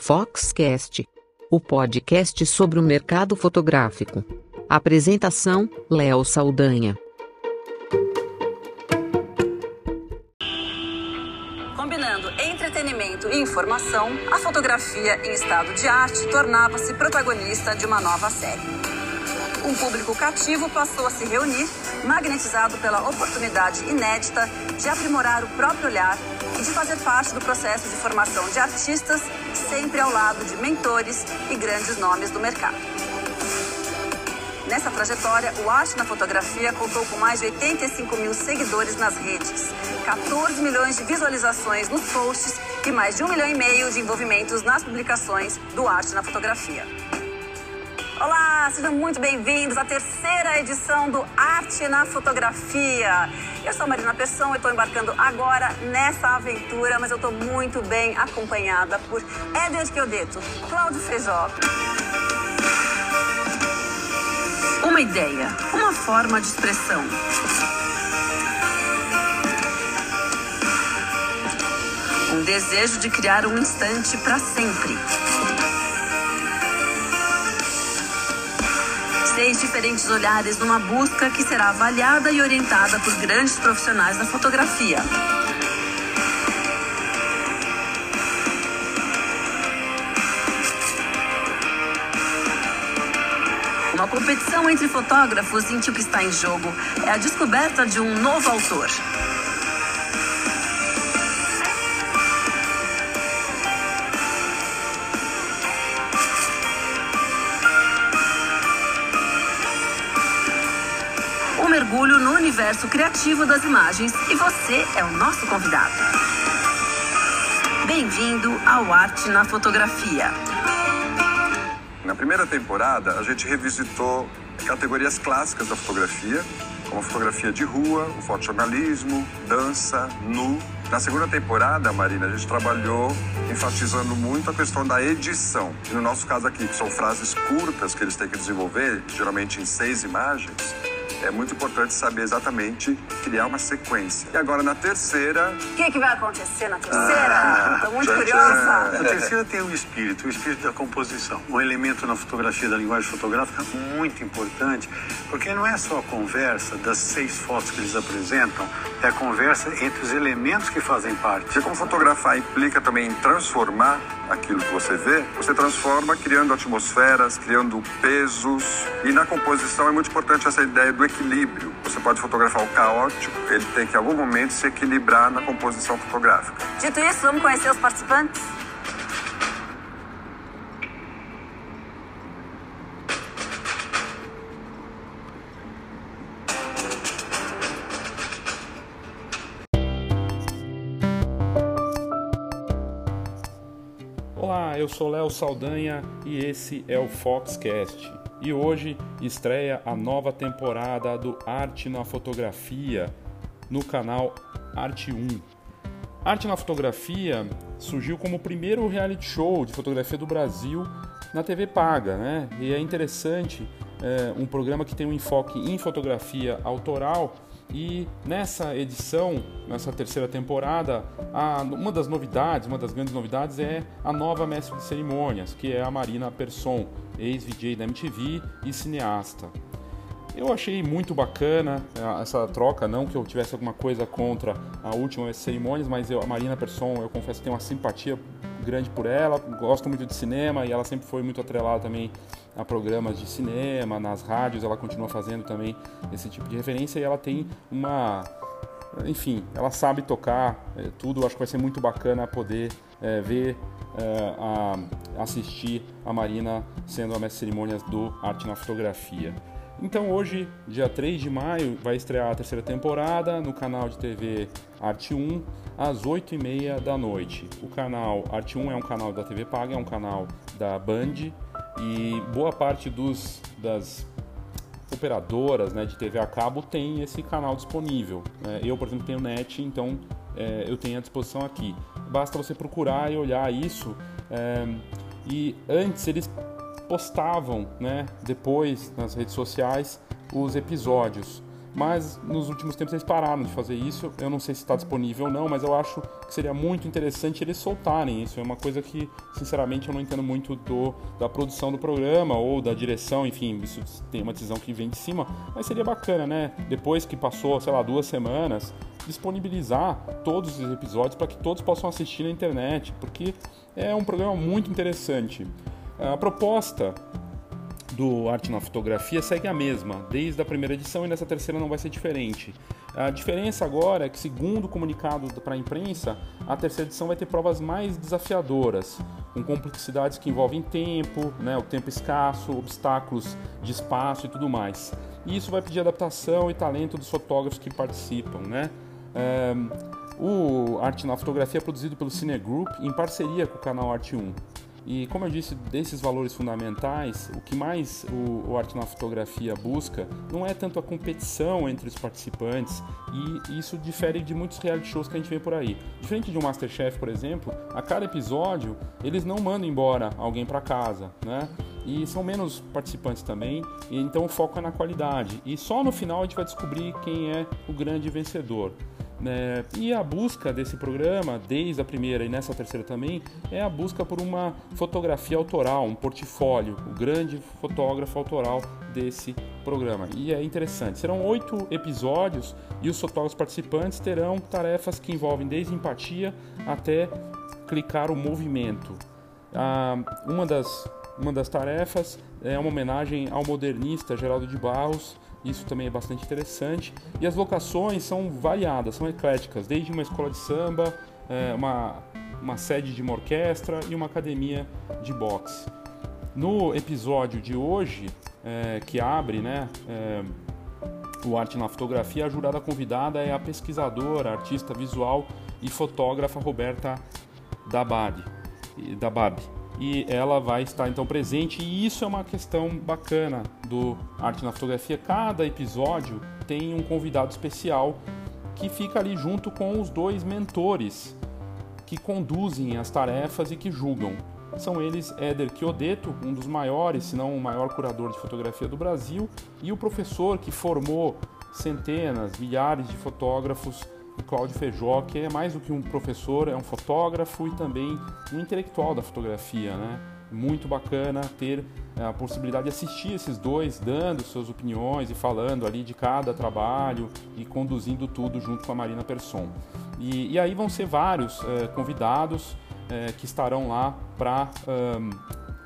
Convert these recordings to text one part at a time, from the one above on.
Foxcast, o podcast sobre o mercado fotográfico. Apresentação: Léo Saldanha. Combinando entretenimento e informação, a fotografia em estado de arte tornava-se protagonista de uma nova série. Um público cativo passou a se reunir, magnetizado pela oportunidade inédita de aprimorar o próprio olhar e de fazer parte do processo de formação de artistas, sempre ao lado de mentores e grandes nomes do mercado. Nessa trajetória, o Arte na Fotografia contou com mais de 85 mil seguidores nas redes, 14 milhões de visualizações nos posts e mais de um milhão e meio de envolvimentos nas publicações do Arte na Fotografia. Olá, sejam muito bem-vindos à terceira edição do Arte na Fotografia. Eu sou Marina Persson e estou embarcando agora nessa aventura, mas eu estou muito bem acompanhada por Éder Chiodeto, Cláudio Feijó. Uma ideia, uma forma de expressão. Um desejo de criar um instante para sempre. Seis diferentes olhares numa busca que será avaliada e orientada por grandes profissionais da fotografia. Uma competição entre fotógrafos em que o que está em jogo é a descoberta de um novo autor. Mergulho no universo criativo das imagens e você é o nosso convidado. Bem-vindo ao Arte na Fotografia. Na primeira temporada, a gente revisitou categorias clássicas da fotografia, como fotografia de rua, o fotojornalismo, dança, nu. Na segunda temporada, Marina, a gente trabalhou enfatizando muito a questão da edição. E no nosso caso aqui, que são frases curtas que eles têm que desenvolver, geralmente em seis imagens, é muito importante saber exatamente criar uma sequência. E agora na terceira. O que, que vai acontecer na terceira? Estou muito curiosa. A terceira tem o espírito, o espírito da composição. Um elemento na fotografia, da linguagem fotográfica, muito importante, porque não é só a conversa das seis fotos que eles apresentam, é a conversa entre os elementos que fazem parte. Porque como fotografar implica também em transformar aquilo que você vê, você transforma criando atmosferas, criando pesos. E na composição é muito importante essa ideia do equilíbrio. Você pode fotografar o caótico, ele tem que em algum momento se equilibrar na composição fotográfica. Dito isso, vamos conhecer os participantes? Olá, eu sou Léo Saldanha e esse é o Foxcast. E hoje estreia a nova temporada do Arte na Fotografia no canal Arte 1. Arte na Fotografia surgiu como o primeiro reality show de fotografia do Brasil na TV paga, né? E é interessante, é, um programa que tem um enfoque em fotografia autoral e nessa edição, nessa terceira temporada, a, uma das novidades, uma das grandes novidades é a nova mestre de cerimônias, que é a Marina Persson, ex-VJ da MTV e cineasta. Eu achei muito bacana essa troca, não que eu tivesse alguma coisa contra a última cerimônias, mas eu, a Marina Persson, eu confesso que tenho uma simpatia grande por ela, gosto muito de cinema e ela sempre foi muito atrelada também a programas de cinema, nas rádios, ela continua fazendo também esse tipo de referência e ela tem uma. Enfim, ela sabe tocar é, tudo, acho que vai ser muito bacana poder é, ver, é, a, assistir a Marina sendo a mestre cerimônias do Arte na Fotografia. Então hoje, dia 3 de maio, vai estrear a terceira temporada no canal de TV Arte 1, às 8h30 da noite. O canal Arte 1 é um canal da TV Paga, é um canal da Band e boa parte dos, das operadoras né, de TV a cabo tem esse canal disponível. Né? Eu, por exemplo, tenho net, então é, eu tenho à disposição aqui. Basta você procurar e olhar isso. É, e antes eles postavam, né, depois nas redes sociais, os episódios. mas nos últimos tempos eles pararam de fazer isso. Eu não sei se está disponível ou não, mas eu acho que seria muito interessante eles soltarem isso. É uma coisa que, sinceramente, eu não entendo muito do, da produção do programa ou da direção, enfim, isso tem uma decisão que vem de cima, mas seria bacana, né? Depois que passou, sei lá, duas semanas, disponibilizar todos os episódios para que todos possam assistir na internet, porque é um programa muito interessante. A proposta do Arte na Fotografia segue a mesma, desde a primeira edição e nessa terceira não vai ser diferente. A diferença agora é que, segundo o comunicado para a imprensa, a terceira edição vai ter provas mais desafiadoras, com complexidades que envolvem tempo, né, o tempo escasso, obstáculos de espaço e tudo mais. E isso vai pedir adaptação e talento dos fotógrafos que participam. Né? É, o Arte na Fotografia é produzido pelo Cine Group em parceria com o canal Arte 1. E como eu disse, desses valores fundamentais, o que mais o, o Arte na Fotografia busca não é tanto a competição entre os participantes, e isso difere de muitos reality shows que a gente vê por aí. Diferente de um Masterchef, por exemplo, a cada episódio eles não mandam embora alguém para casa, né? E são menos participantes também, então o foco é na qualidade. E só no final a gente vai descobrir quem é o grande vencedor. Né? E a busca desse programa, desde a primeira e nessa terceira também, é a busca por uma fotografia autoral, um portfólio, o grande fotógrafo autoral desse programa. E é interessante, serão oito episódios e os fotógrafos participantes terão tarefas que envolvem desde empatia até clicar o movimento. Ah, uma, das, uma das tarefas é uma homenagem ao modernista Geraldo de Barros, isso também é bastante interessante. E as locações são variadas, são ecléticas, desde uma escola de samba, é, uma, uma sede de uma orquestra e uma academia de boxe. No episódio de hoje, é, que abre né, é, o Arte na Fotografia, a jurada convidada é a pesquisadora, artista visual e fotógrafa Roberta Dabab. Dabab e ela vai estar então presente e isso é uma questão bacana do Arte na Fotografia. Cada episódio tem um convidado especial que fica ali junto com os dois mentores que conduzem as tarefas e que julgam. São eles Éder Chiodeto, um dos maiores, se não o maior curador de fotografia do Brasil, e o professor que formou centenas, milhares de fotógrafos o Cláudio Feijó, que é mais do que um professor, é um fotógrafo e também um intelectual da fotografia, né? Muito bacana ter é, a possibilidade de assistir esses dois, dando suas opiniões e falando ali de cada trabalho e conduzindo tudo junto com a Marina Persson. E, e aí vão ser vários é, convidados é, que estarão lá para um,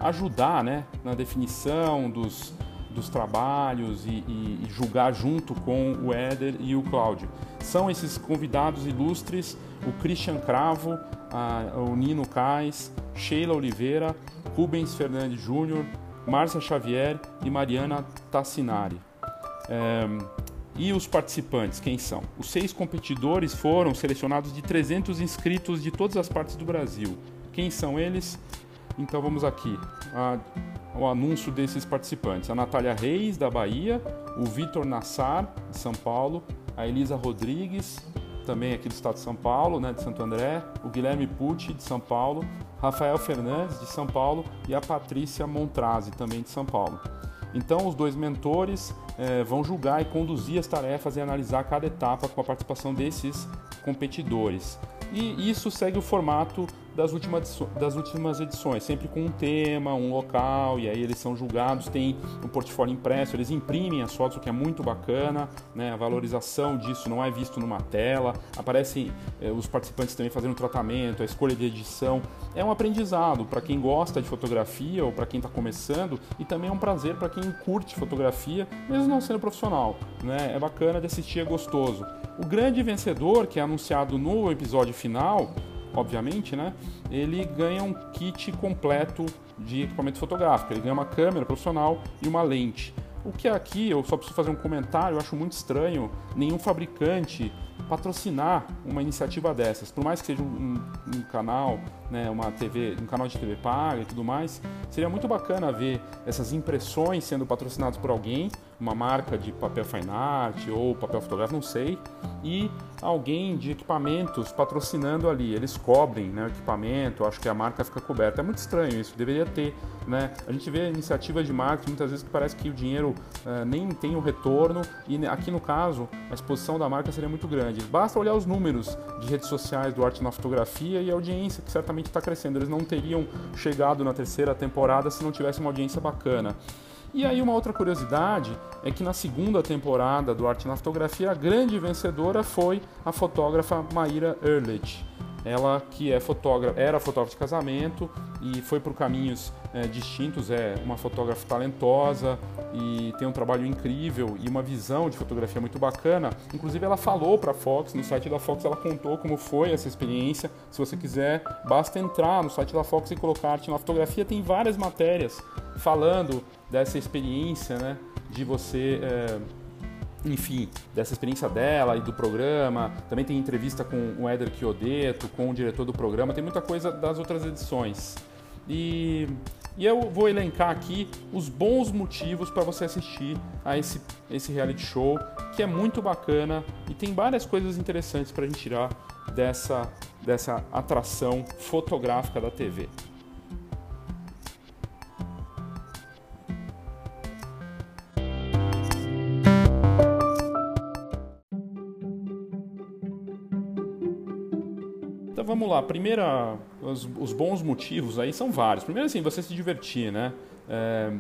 ajudar né, na definição dos, dos trabalhos e, e, e, julgar junto com o Éder e o Cláudio. São esses convidados ilustres o Christian Cravo, a, o Nino Cais, Sheila Oliveira, Rubens Fernandes Júnior, Márcia Xavier e Mariana Tassinari. É, e os participantes, quem são? Os seis competidores foram selecionados de 300 inscritos de todas as partes do Brasil. Quem são eles? Então vamos aqui. A, o anúncio desses participantes: a Natália Reis, da Bahia, o Vitor Nassar, de São Paulo, a Elisa Rodrigues, também aqui do estado de São Paulo, né, de Santo André, o Guilherme Pucci, de São Paulo, Rafael Fernandes, de São Paulo, e a Patrícia Montrazi, também de São Paulo. Então, os dois mentores eh, vão julgar e conduzir as tarefas e analisar cada etapa com a participação desses competidores. E isso segue o formato das últimas, das últimas edições, sempre com um tema, um local, e aí eles são julgados, tem um portfólio impresso, eles imprimem as fotos, o que é muito bacana, né? a valorização disso não é visto numa tela, aparecem eh, os participantes também fazendo tratamento, a escolha de edição, é um aprendizado para quem gosta de fotografia ou para quem está começando, e também é um prazer para quem curte fotografia, mesmo não sendo profissional, né? é bacana de assistir, é gostoso. O grande vencedor, que é anunciado no episódio final, obviamente, né? Ele ganha um kit completo de equipamento fotográfico. Ele ganha uma câmera profissional e uma lente. O que aqui, eu só preciso fazer um comentário, eu acho muito estranho nenhum fabricante patrocinar uma iniciativa dessas. Por mais que seja um, um, canal, né, uma TV, um canal de TV paga e tudo mais, seria muito bacana ver essas impressões sendo patrocinadas por alguém, uma marca de papel fine art ou papel fotográfico, não sei, e alguém de equipamentos patrocinando ali. Eles cobrem né, o equipamento, acho que a marca fica coberta. É muito estranho isso, deveria ter. Né? A gente vê iniciativas de marketing muitas vezes que parece que o dinheiro uh, nem tem o retorno, e aqui no caso a exposição da marca seria muito grande. Basta olhar os números de redes sociais do Arte na Fotografia e a audiência que certamente está crescendo. Eles não teriam chegado na terceira temporada se não tivesse uma audiência bacana. E aí uma outra curiosidade é que na segunda temporada do Arte na Fotografia, a grande vencedora foi a fotógrafa Maíra Ehrlich. Ela que é fotógrafa, era fotógrafa de casamento e foi por caminhos é, distintos, é uma fotógrafa talentosa e tem um trabalho incrível e uma visão de fotografia muito bacana. Inclusive ela falou para a Fox, no site da Fox ela contou como foi essa experiência. Se você quiser, basta entrar no site da Fox e colocar arte na fotografia, tem várias matérias falando dessa experiência, né? De você, é, enfim, dessa experiência dela e do programa. Também tem entrevista com o Éder Chiodeto, com o diretor do programa. Tem muita coisa das outras edições. E, e eu vou elencar aqui os bons motivos para você assistir a esse, esse reality show, que é muito bacana e tem várias coisas interessantes para a gente tirar dessa, dessa atração fotográfica da TV. Vamos lá, primeira, os, os, bons motivos aí são vários. Primeiro assim, você se divertir, né? É,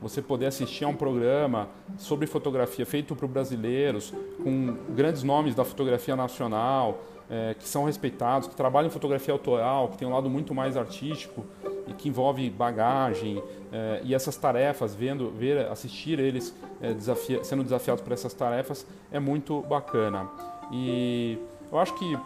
você poder assistir a um programa sobre fotografia feito por brasileiros, com grandes nomes da fotografia nacional, é, que são respeitados, que trabalham em fotografia autoral, que tem um lado muito mais artístico e que envolve bagagem é, e essas tarefas, vendo, ver, assistir eles é, desafia, sendo desafiados por essas tarefas é muito bacana. E eu acho que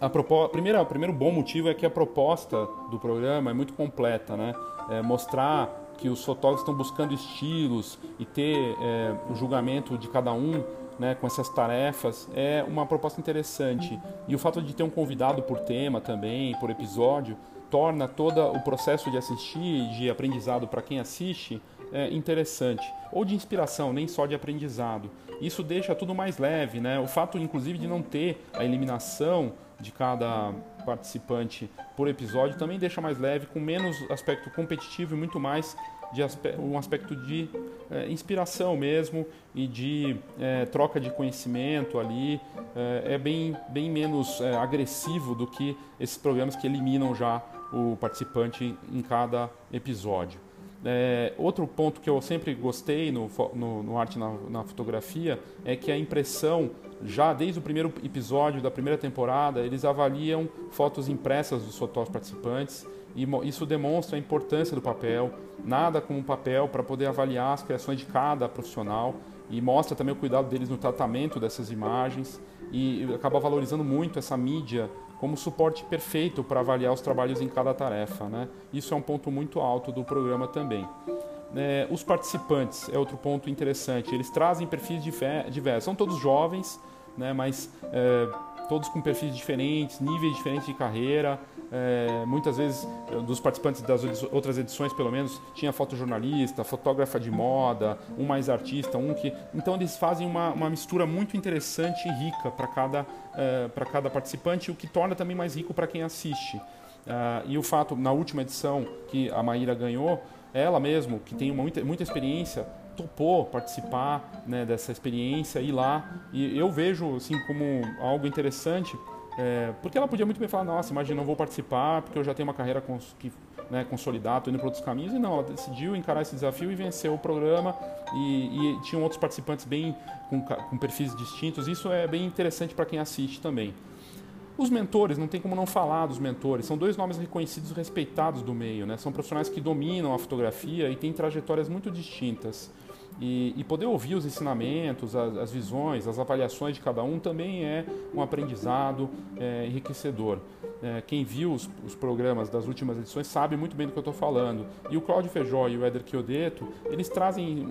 a proposta, primeira, o primeiro bom motivo é que a proposta do programa é muito completa, né? É mostrar que os fotógrafos estão buscando estilos e ter é, o julgamento de cada um né, com essas tarefas é uma proposta interessante. E o fato de ter um convidado por tema também, por episódio, torna todo o processo de assistir de aprendizado para quem assiste é, interessante. Ou de inspiração, nem só de aprendizado. Isso deixa tudo mais leve, né? O fato, inclusive, de não ter a eliminação de cada participante por episódio também deixa mais leve, com menos aspecto competitivo e muito mais de um aspecto de é, inspiração mesmo e de é, troca de conhecimento ali. É, é bem, bem menos agressivo do que esses programas que eliminam já o participante em cada episódio. É, outro ponto que eu sempre gostei no, no, no arte na, na, fotografia é que a impressão, já desde o primeiro episódio da primeira temporada, eles avaliam fotos impressas dos fotógrafos participantes e isso demonstra a importância do papel, nada como papel para poder avaliar as criações de cada profissional e mostra também o cuidado deles no tratamento dessas imagens e acaba valorizando muito essa mídia como suporte perfeito para avaliar os trabalhos em cada tarefa. Né? Isso é um ponto muito alto do programa também. É, os participantes é outro ponto interessante. Eles trazem perfis diversos. São todos jovens, né, mas é, todos com perfis diferentes, níveis diferentes de carreira. É, muitas vezes, eh, dos participantes das outras edições, pelo menos, tinha fotojornalista, fotógrafa de moda, um mais artista, um que. Então, eles fazem uma, uma mistura muito interessante e rica para cada, é, cada participante, o que torna também mais rico para quem assiste. Uh, e o fato, na última edição que a Maíra ganhou, ela mesmo, que tem muita, muita experiência, topou participar né, dessa experiência, ir lá. E eu vejo assim como algo interessante, é, porque ela podia muito bem falar, nossa, imagina, não vou participar porque eu já tenho uma carreira cons que, né, consolidada, estou indo para outros caminhos. E não, ela decidiu encarar esse desafio e venceu o programa. E, e tinham outros participantes bem com, com perfis distintos. Isso é bem interessante para quem assiste também. Os mentores, não tem como não falar dos mentores, são dois nomes reconhecidos e respeitados do meio, né? são profissionais que dominam a fotografia e têm trajetórias muito distintas. E, e, poder ouvir os ensinamentos, as, as, visões, as avaliações de cada um também é um aprendizado é, enriquecedor. É, quem viu os, os, programas das últimas edições sabe muito bem do que eu estou falando. E o Claudio Feijó e o Éder Chiodeto, eles trazem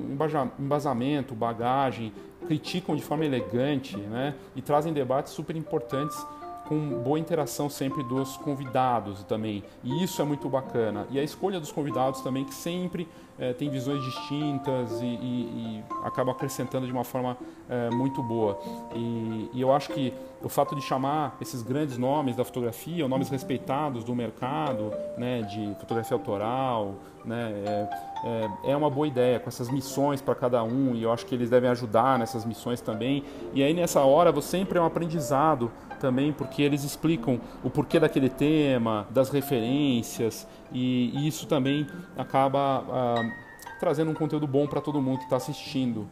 embasamento, bagagem, criticam de forma elegante né, e trazem debates super importantes com boa interação sempre dos convidados também. E isso é muito bacana. E a escolha dos convidados também, que sempre é, tem visões distintas e, e, e acaba acrescentando de uma forma é, muito boa. E, e, eu acho que o fato de chamar esses grandes nomes da fotografia, nomes respeitados do mercado, né, de fotografia autoral, né, é, é, é uma boa ideia, com essas missões para cada um, e eu acho que eles devem ajudar nessas missões também. E aí nessa hora você sempre é um aprendizado também, porque eles explicam o porquê daquele tema, das referências, e, e isso também acaba ah, trazendo um conteúdo bom para todo mundo que está assistindo.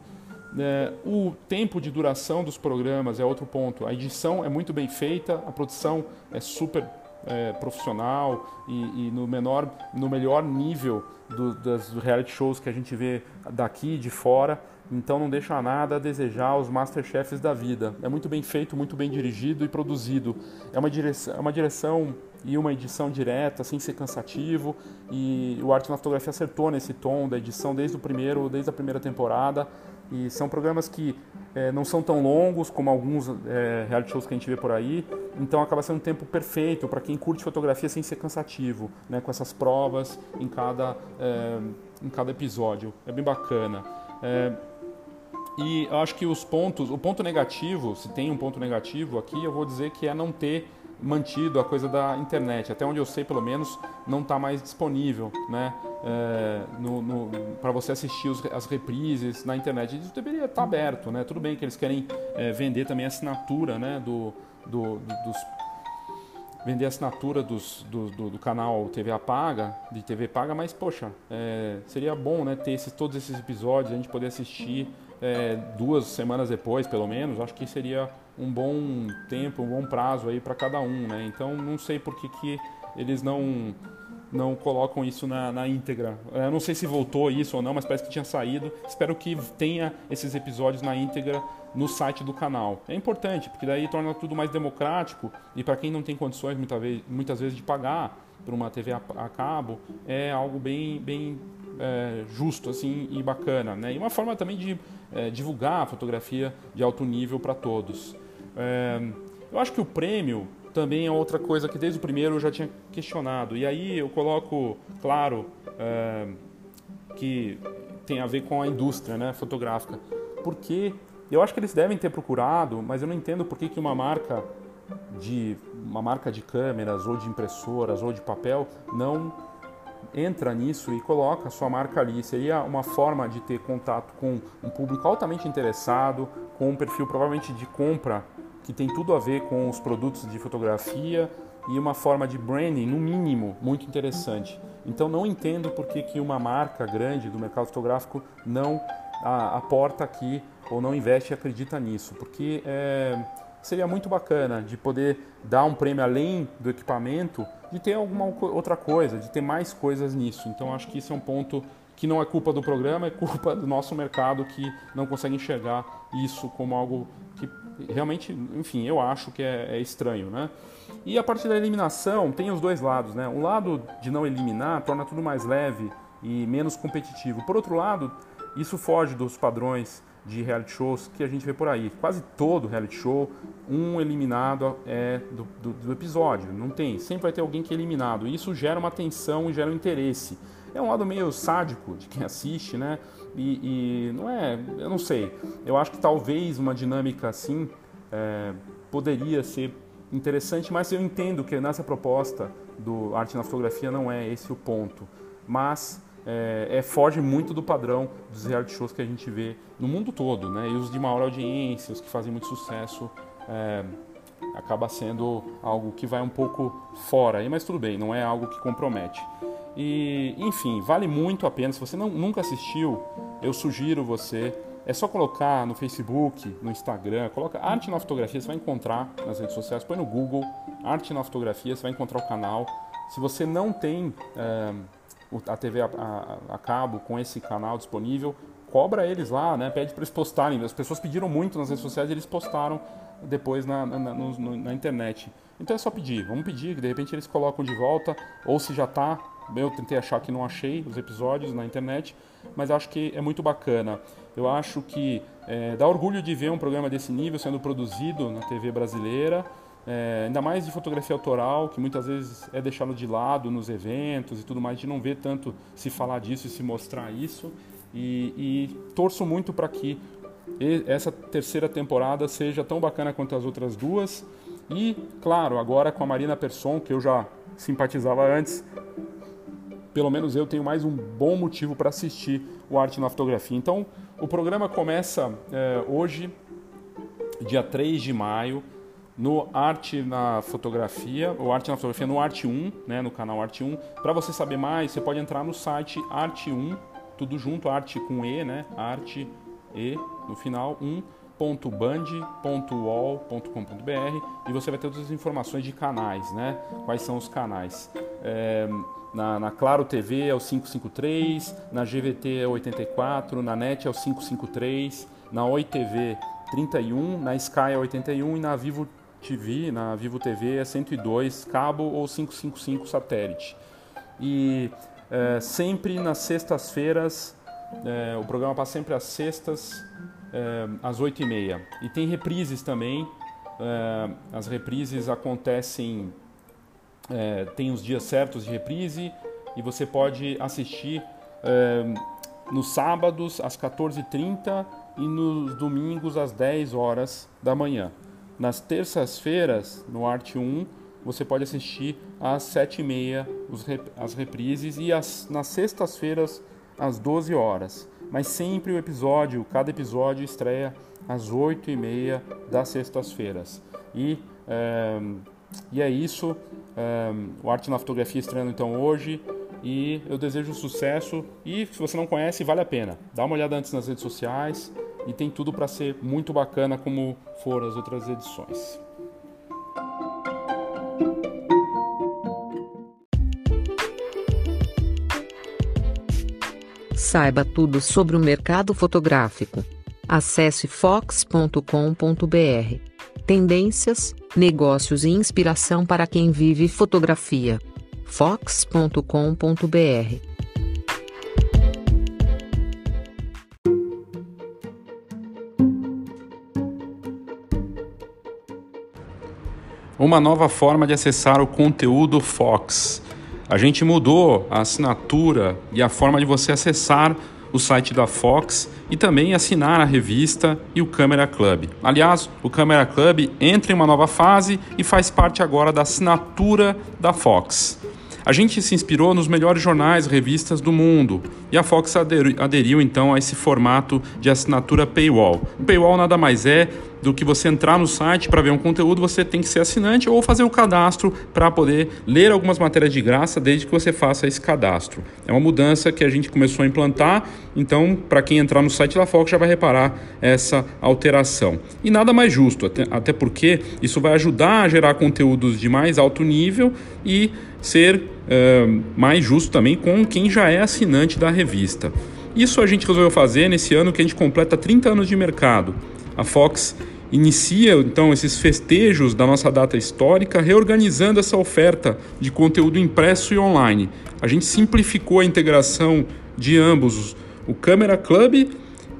É, o tempo de duração dos programas é outro ponto. A edição é muito bem feita, a produção é super é, profissional e, e, no menor, no melhor nível do, das reality shows que a gente vê daqui de fora. Então não deixa nada a desejar os Masterchefs da vida. É muito bem feito, muito bem dirigido e produzido. É uma direção, é uma direção e uma edição direta, sem ser cansativo. E o Arte na Fotografia acertou nesse tom da edição desde o primeiro, desde a primeira temporada. E são programas que é, não são tão longos como alguns é, reality shows que a gente vê por aí. Então acaba sendo um tempo perfeito para quem curte fotografia sem ser cansativo, né? com essas provas em cada, é, em cada episódio. É bem bacana. E eu acho que os pontos, o ponto negativo, se tem um ponto negativo aqui, eu vou dizer que é não ter mantido a coisa da internet. Até onde eu sei, pelo menos, não está mais disponível, né? É, para você assistir os, as reprises na internet. Isso deveria estar tá aberto, né? Tudo bem que eles querem é, vender também a assinatura, né? Do, do, do dos vender a assinatura dos, do, do, do, canal TV Paga, de TV Paga, mas poxa, é, seria bom né, ter esses, todos esses episódios, a gente poder assistir é, duas semanas depois, pelo menos, acho que seria um bom tempo, um bom prazo aí para cada um, né? Então não sei por que, que eles não não colocam isso na, na íntegra. Eu não sei se voltou isso ou não, mas parece que tinha saído. Espero que tenha esses episódios na íntegra no site do canal. É importante, porque daí torna tudo mais democrático e para quem não tem condições muitas vezes, muitas vezes de pagar por uma TV a, a cabo, é algo bem, bem é, justo assim e bacana, né? E uma forma também de é, divulgar a fotografia de alto nível para todos. É, eu acho que o prêmio também é outra coisa que desde o primeiro eu já tinha questionado. E aí eu coloco, claro, é, que tem a ver com a indústria né, fotográfica. Porque eu acho que eles devem ter procurado, mas eu não entendo por que, que uma marca de uma marca de câmeras ou de impressoras ou de papel não entra nisso e coloca a sua marca ali. Seria uma forma de ter contato com um público altamente interessado, com um perfil provavelmente de compra que tem tudo a ver com os produtos de fotografia e uma forma de branding, no mínimo, muito interessante. Então não entendo por que, que uma marca grande do mercado fotográfico não aporta aqui ou não investe e acredita nisso, porque é, seria muito bacana de poder dar um prêmio além do equipamento, de ter alguma outra coisa, de ter mais coisas nisso. Então acho que isso é um ponto que não é culpa do programa, é culpa do nosso mercado que não consegue enxergar isso como algo que realmente, enfim, eu acho que é, é estranho, né? E a partir da eliminação tem os dois lados, né? O lado de não eliminar torna tudo mais leve e menos competitivo. Por outro lado, isso foge dos padrões de reality shows que a gente vê por aí. Quase todo reality show, um eliminado é do, do, do, episódio. Não tem. Sempre vai ter alguém que é eliminado. E isso gera uma tensão e gera um interesse. É um lado meio sádico de quem assiste, né? E, e não é. Eu não sei. Eu acho que talvez uma dinâmica assim é, poderia ser interessante, mas eu entendo que nessa proposta do Arte na Fotografia não é esse o ponto. Mas é, é, foge muito do padrão dos reality shows que a gente vê no mundo todo, né? E os de maior audiência, os que fazem muito sucesso, é, acaba sendo algo que vai um pouco fora aí, mas tudo bem, não é algo que compromete. E, enfim, vale muito a pena. Se você não, nunca assistiu, eu sugiro você. É só colocar no Facebook, no Instagram, coloca Arte na Fotografia, você vai encontrar nas redes sociais, põe no Google Arte na Fotografia, você vai encontrar o canal. Se você não tem é, a TV a, a, a, cabo com esse canal disponível, cobra eles lá, né? Pede para eles postarem. As pessoas pediram muito nas redes sociais e eles postaram depois na, na, no, na internet. Então é só pedir, vamos pedir, que de repente eles colocam de volta, ou se já está. Eu tentei achar que não achei os episódios na internet, mas acho que é muito bacana. Eu acho que é, dá orgulho de ver um programa desse nível sendo produzido na TV brasileira é, ainda mais de fotografia autoral, que muitas vezes é deixado de lado nos eventos e tudo mais, gente não vê tanto se falar disso e se mostrar isso. E, e torço muito para que essa terceira temporada seja tão bacana quanto as outras duas. E, claro, agora com a Marina Persson, que eu já simpatizava antes, pelo menos eu tenho mais um bom motivo para assistir o Arte na Fotografia. Então, o programa começa é, hoje, dia 3 de maio, no Arte na Fotografia, ou Arte na Fotografia no Arte 1, né, no canal Arte 1. Para você saber mais, você pode entrar no site Arte 1, tudo junto, Arte com E, né, Arte E no final, 1.band.wall.com.br e você vai ter todas as informações de canais, né, quais são os canais. É, na, na, Claro TV é o 553, na GVT é o 84, na NET é o 553, na Oi TV 31, na Sky é 81 e na Vivo TV, na Vivo TV é 102 cabo ou 555 satélite. E é, sempre nas sextas-feiras, é, o programa passa sempre às sextas, é, às 8h30. E tem reprises também. É, as reprises acontecem, é, tem os dias certos de reprise e você pode assistir é, nos sábados às 14h30 e nos domingos às 10 horas da manhã. Nas terças-feiras, no Arte 1, você pode assistir às 7h30 as reprises e as, nas sextas-feiras às 12 horas. Mas sempre o episódio, cada episódio estreia às 8h30 das sextas-feiras. E, é, e é isso. É, o Arte na Fotografia estreando então hoje. E eu desejo sucesso. E se você não conhece, vale a pena. Dá uma olhada antes nas redes sociais e tem tudo para ser muito bacana como foram as outras edições. Saiba tudo sobre o mercado fotográfico. Acesse fox.com.br. Tendências, negócios e inspiração para quem vive fotografia. fox.com.br uma nova forma de acessar o conteúdo Fox. A gente mudou a assinatura e a forma de você acessar o site da Fox e também assinar a revista e o Câmera Club. Aliás, o Câmera Club entra em uma nova fase e faz parte agora da assinatura da Fox. A gente se inspirou nos melhores jornais e revistas do mundo e a Fox aderiu, então a esse formato de assinatura paywall. O paywall nada mais é do que você entrar no site para ver um conteúdo, você tem que ser assinante ou fazer o cadastro para poder ler algumas matérias de graça desde que você faça esse cadastro. É uma mudança que a gente começou a implantar, então para quem entrar no site da Fox já vai reparar essa alteração. E nada mais justo, até porque isso vai ajudar a gerar conteúdos de mais alto nível e ser uh, mais justo também com quem já é assinante da revista. Isso a gente resolveu fazer nesse ano que a gente completa 30 anos de mercado. A Fox inicia então esses festejos da nossa data histórica, reorganizando essa oferta de conteúdo impresso e online. A gente simplificou a integração de ambos, o Câmera Club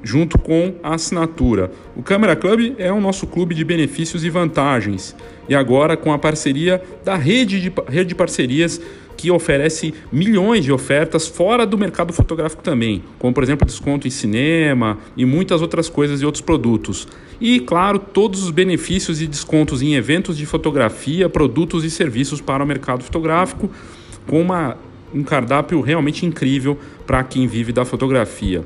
junto com a assinatura. O Câmera Club é o nosso clube de benefícios e vantagens. E agora com a parceria da rede de, rede de parcerias que oferece milhões de ofertas fora do mercado fotográfico também, como por exemplo desconto em cinema e muitas outras coisas e outros produtos. E claro, todos os benefícios e descontos em eventos de fotografia, produtos e serviços para o mercado fotográfico, com uma, um cardápio realmente incrível para quem vive da fotografia.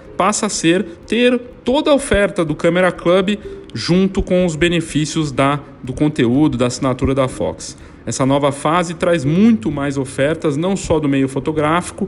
passa a ser ter toda a oferta do Camera Club junto com os benefícios da, do conteúdo, da assinatura da Fox. Essa nova fase traz muito mais ofertas, não só do meio fotográfico,